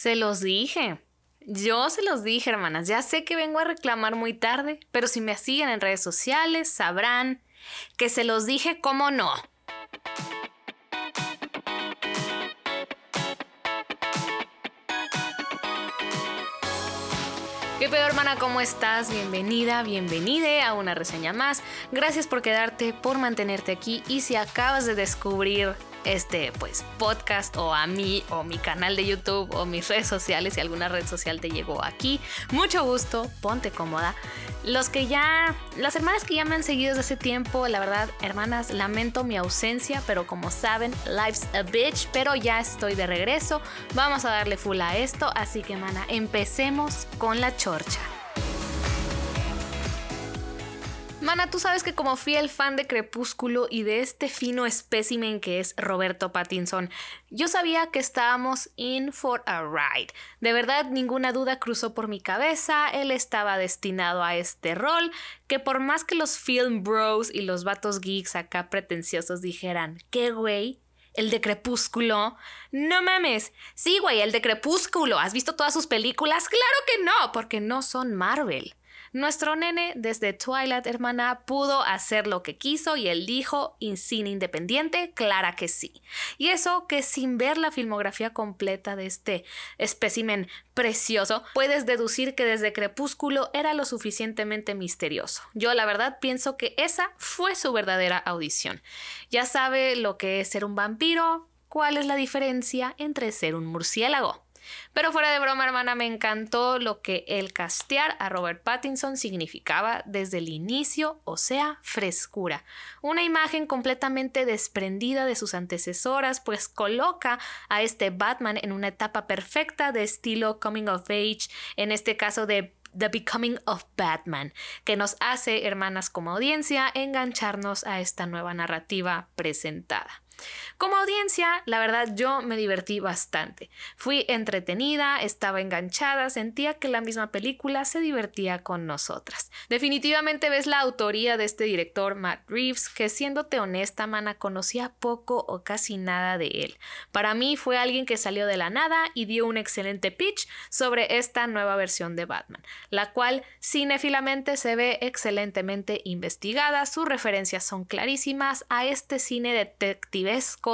Se los dije. Yo se los dije, hermanas. Ya sé que vengo a reclamar muy tarde, pero si me siguen en redes sociales sabrán que se los dije cómo no. ¿Qué pedo hermana? ¿Cómo estás? Bienvenida, bienvenide a una reseña más. Gracias por quedarte, por mantenerte aquí y si acabas de descubrir este pues podcast o a mí o mi canal de YouTube o mis redes sociales si alguna red social te llegó aquí. Mucho gusto, ponte cómoda. Los que ya, las hermanas que ya me han seguido desde hace tiempo, la verdad, hermanas, lamento mi ausencia, pero como saben, life's a bitch, pero ya estoy de regreso. Vamos a darle full a esto, así que mana, empecemos con la chorcha. Mana, tú sabes que como fiel fan de Crepúsculo y de este fino espécimen que es Roberto Pattinson, yo sabía que estábamos in for a ride. De verdad, ninguna duda cruzó por mi cabeza, él estaba destinado a este rol, que por más que los film bros y los vatos geeks acá pretenciosos dijeran, ¿qué güey? El de Crepúsculo. No mames. Sí, güey, el de Crepúsculo. ¿Has visto todas sus películas? Claro que no, porque no son Marvel. Nuestro nene desde Twilight, hermana, pudo hacer lo que quiso y él dijo, cine independiente, clara que sí. Y eso que sin ver la filmografía completa de este espécimen precioso, puedes deducir que desde Crepúsculo era lo suficientemente misterioso. Yo la verdad pienso que esa fue su verdadera audición. Ya sabe lo que es ser un vampiro, cuál es la diferencia entre ser un murciélago. Pero fuera de broma, hermana, me encantó lo que el castear a Robert Pattinson significaba desde el inicio, o sea, frescura. Una imagen completamente desprendida de sus antecesoras, pues coloca a este Batman en una etapa perfecta de estilo coming of age, en este caso de The Becoming of Batman, que nos hace, hermanas como audiencia, engancharnos a esta nueva narrativa presentada. Como audiencia, la verdad yo me divertí bastante. Fui entretenida, estaba enganchada, sentía que la misma película se divertía con nosotras. Definitivamente ves la autoría de este director Matt Reeves, que siéndote honesta, mana, conocía poco o casi nada de él. Para mí fue alguien que salió de la nada y dio un excelente pitch sobre esta nueva versión de Batman, la cual cinéfilamente se ve excelentemente investigada, sus referencias son clarísimas a este cine detective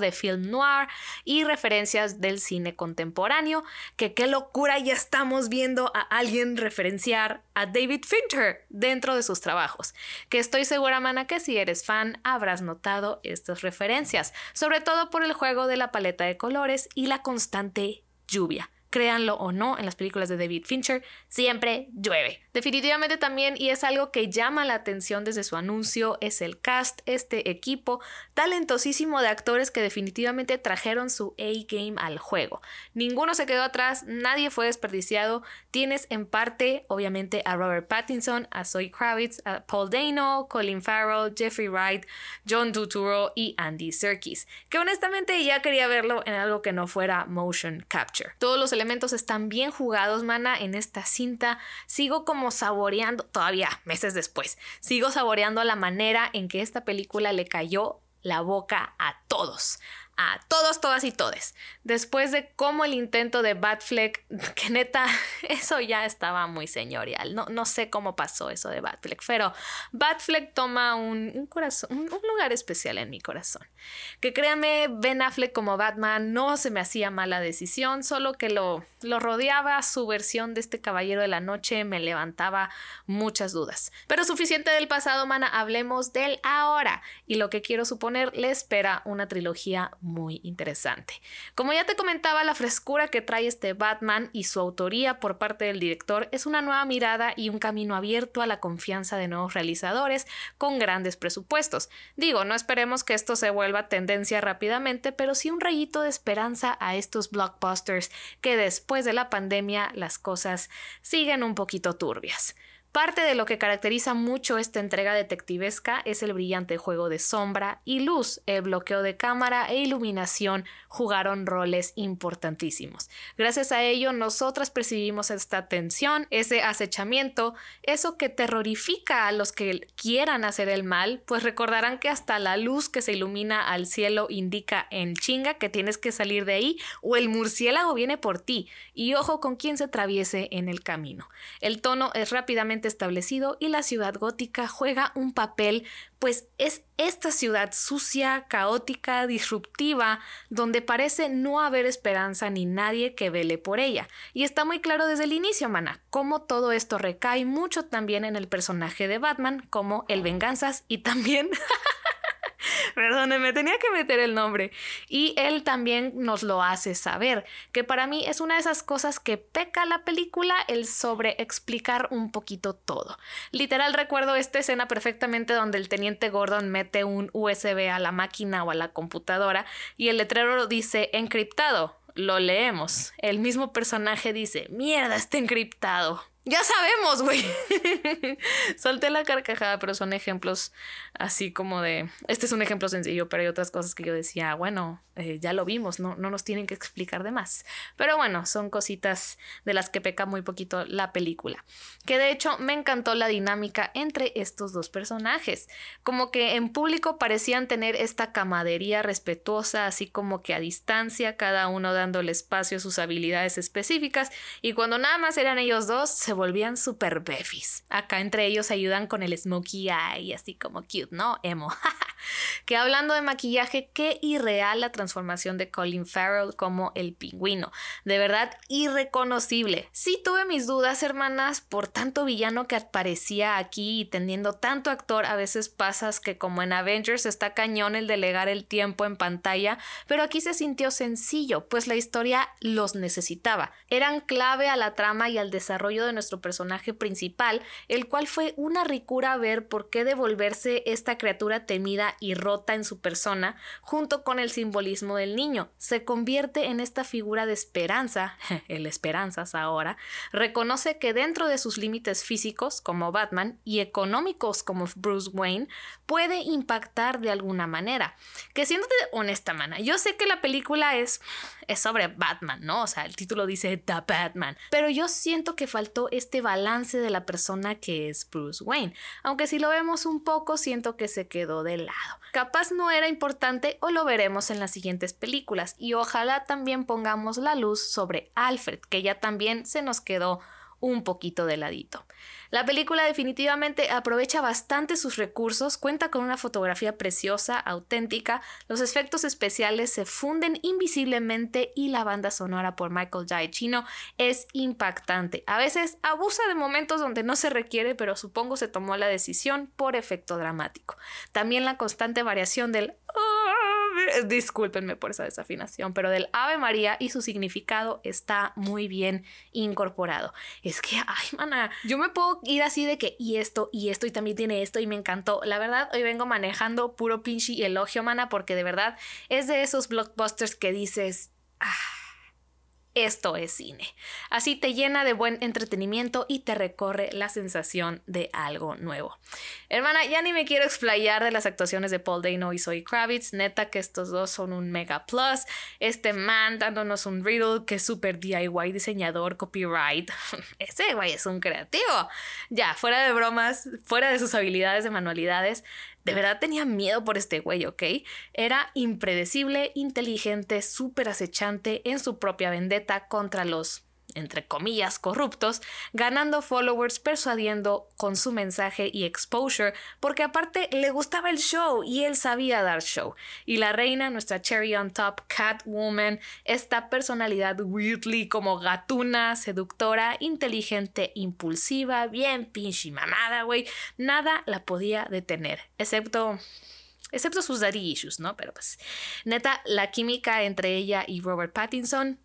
de film noir y referencias del cine contemporáneo, que qué locura ya estamos viendo a alguien referenciar a David Fincher dentro de sus trabajos, que estoy segura, mana, que si eres fan habrás notado estas referencias, sobre todo por el juego de la paleta de colores y la constante lluvia créanlo o no, en las películas de David Fincher, siempre llueve. Definitivamente también, y es algo que llama la atención desde su anuncio, es el cast, este equipo talentosísimo de actores que definitivamente trajeron su A-game al juego. Ninguno se quedó atrás, nadie fue desperdiciado. Tienes en parte, obviamente, a Robert Pattinson, a Zoe Kravitz, a Paul Dano, Colin Farrell, Jeffrey Wright, John Turturro y Andy Serkis, que honestamente ya quería verlo en algo que no fuera motion capture. Todos los elementos están bien jugados, mana, en esta cinta. Sigo como saboreando, todavía meses después, sigo saboreando la manera en que esta película le cayó la boca a todos a todos, todas y todes. Después de cómo el intento de Batfleck, que neta, eso ya estaba muy señorial. No, no sé cómo pasó eso de Batfleck, pero Batfleck toma un, corazón, un, lugar especial en mi corazón. Que créanme, Ben Affleck como Batman no se me hacía mala decisión, solo que lo, lo rodeaba su versión de este Caballero de la Noche me levantaba muchas dudas. Pero suficiente del pasado, mana, hablemos del ahora. Y lo que quiero suponer le espera una trilogía muy interesante. Como ya te comentaba, la frescura que trae este Batman y su autoría por parte del director es una nueva mirada y un camino abierto a la confianza de nuevos realizadores con grandes presupuestos. Digo, no esperemos que esto se vuelva tendencia rápidamente, pero sí un rayito de esperanza a estos blockbusters que después de la pandemia las cosas siguen un poquito turbias. Parte de lo que caracteriza mucho esta entrega detectivesca es el brillante juego de sombra y luz. El bloqueo de cámara e iluminación jugaron roles importantísimos. Gracias a ello, nosotras percibimos esta tensión, ese acechamiento, eso que terrorifica a los que quieran hacer el mal, pues recordarán que hasta la luz que se ilumina al cielo indica en chinga que tienes que salir de ahí o el murciélago viene por ti. Y ojo con quien se atraviese en el camino. El tono es rápidamente establecido y la ciudad gótica juega un papel, pues es esta ciudad sucia, caótica, disruptiva, donde parece no haber esperanza ni nadie que vele por ella. Y está muy claro desde el inicio, mana, cómo todo esto recae mucho también en el personaje de Batman, como el Venganzas y también... me tenía que meter el nombre. Y él también nos lo hace saber, que para mí es una de esas cosas que peca la película, el sobre explicar un poquito todo. Literal recuerdo esta escena perfectamente donde el teniente Gordon mete un USB a la máquina o a la computadora y el letrero dice encriptado. Lo leemos. El mismo personaje dice, mierda, está encriptado. Ya sabemos, güey. Solté la carcajada, pero son ejemplos así como de... Este es un ejemplo sencillo, pero hay otras cosas que yo decía, bueno, eh, ya lo vimos, no, no nos tienen que explicar de más. Pero bueno, son cositas de las que peca muy poquito la película. Que de hecho me encantó la dinámica entre estos dos personajes. Como que en público parecían tener esta camadería respetuosa, así como que a distancia, cada uno dándole espacio a sus habilidades específicas. Y cuando nada más eran ellos dos, se volvían super befis. Acá entre ellos ayudan con el smokey eye, así como cute, ¿no? Emo. que hablando de maquillaje, qué irreal la transformación de Colin Farrell como el pingüino. De verdad, irreconocible. Sí tuve mis dudas, hermanas, por tanto villano que aparecía aquí y teniendo tanto actor, a veces pasas que como en Avengers está cañón el delegar el tiempo en pantalla, pero aquí se sintió sencillo, pues la historia los necesitaba. Eran clave a la trama y al desarrollo de nuestro personaje principal, el cual fue una ricura ver por qué devolverse esta criatura temida y rota en su persona, junto con el simbolismo del niño. Se convierte en esta figura de esperanza, el esperanzas ahora, reconoce que dentro de sus límites físicos, como Batman, y económicos, como Bruce Wayne, puede impactar de alguna manera. Que siéndote honesta, mana, yo sé que la película es, es sobre Batman, ¿no? O sea, el título dice The Batman, pero yo siento que faltó este balance de la persona que es Bruce Wayne. Aunque si lo vemos un poco, siento que se quedó de lado. Capaz no era importante o lo veremos en las siguientes películas y ojalá también pongamos la luz sobre Alfred, que ya también se nos quedó un poquito de ladito. La película definitivamente aprovecha bastante sus recursos, cuenta con una fotografía preciosa, auténtica, los efectos especiales se funden invisiblemente y la banda sonora por Michael Giacchino es impactante. A veces abusa de momentos donde no se requiere, pero supongo se tomó la decisión por efecto dramático. También la constante variación del discúlpenme por esa desafinación, pero del Ave María y su significado está muy bien incorporado. Es que, ay, mana, yo me puedo ir así de que, y esto, y esto, y también tiene esto, y me encantó. La verdad, hoy vengo manejando puro pinche elogio, mana, porque de verdad es de esos blockbusters que dices, ah esto es cine. Así te llena de buen entretenimiento y te recorre la sensación de algo nuevo. Hermana, ya ni me quiero explayar de las actuaciones de Paul Dano y Zoe Kravitz. Neta que estos dos son un mega plus. Este man dándonos un riddle que es súper DIY, diseñador, copyright. Ese güey es un creativo. Ya, fuera de bromas, fuera de sus habilidades de manualidades, de verdad tenía miedo por este güey, ¿ok? Era impredecible, inteligente, súper acechante en su propia vendetta contra los entre comillas, corruptos, ganando followers, persuadiendo con su mensaje y exposure, porque aparte le gustaba el show y él sabía dar show. Y la reina, nuestra cherry on top, Catwoman, esta personalidad weirdly como gatuna, seductora, inteligente, impulsiva, bien pinche mamada, güey, nada la podía detener, excepto excepto sus daddy issues, ¿no? Pero pues, neta, la química entre ella y Robert Pattinson,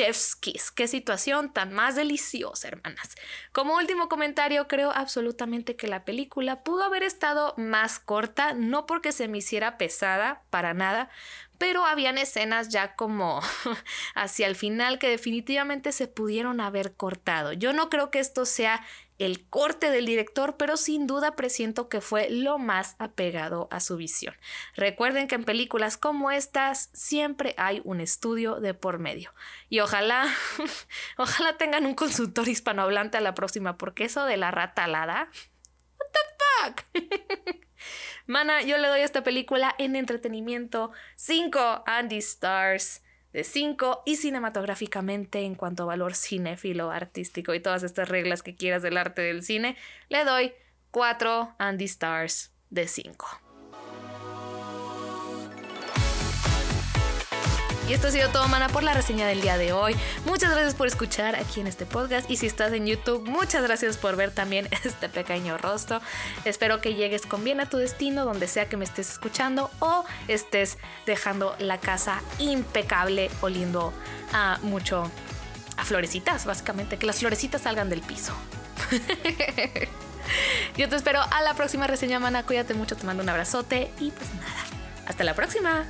Chef's Kiss. Qué situación tan más deliciosa, hermanas. Como último comentario, creo absolutamente que la película pudo haber estado más corta, no porque se me hiciera pesada, para nada, pero habían escenas ya como hacia el final que definitivamente se pudieron haber cortado. Yo no creo que esto sea el corte del director, pero sin duda presiento que fue lo más apegado a su visión. Recuerden que en películas como estas siempre hay un estudio de por medio. Y ojalá, ojalá tengan un consultor hispanohablante a la próxima, porque eso de la rata alada, what the fuck? Mana, yo le doy a esta película en entretenimiento 5 Andy Stars de 5 y cinematográficamente en cuanto a valor cinéfilo, artístico y todas estas reglas que quieras del arte del cine, le doy 4 Andy Stars de 5. Y esto ha sido todo, mana, por la reseña del día de hoy. Muchas gracias por escuchar aquí en este podcast. Y si estás en YouTube, muchas gracias por ver también este pequeño rostro. Espero que llegues con bien a tu destino, donde sea que me estés escuchando o estés dejando la casa impecable, oliendo a mucho a florecitas, básicamente. Que las florecitas salgan del piso. Yo te espero a la próxima reseña, mana. Cuídate mucho, te mando un abrazote y pues nada. Hasta la próxima.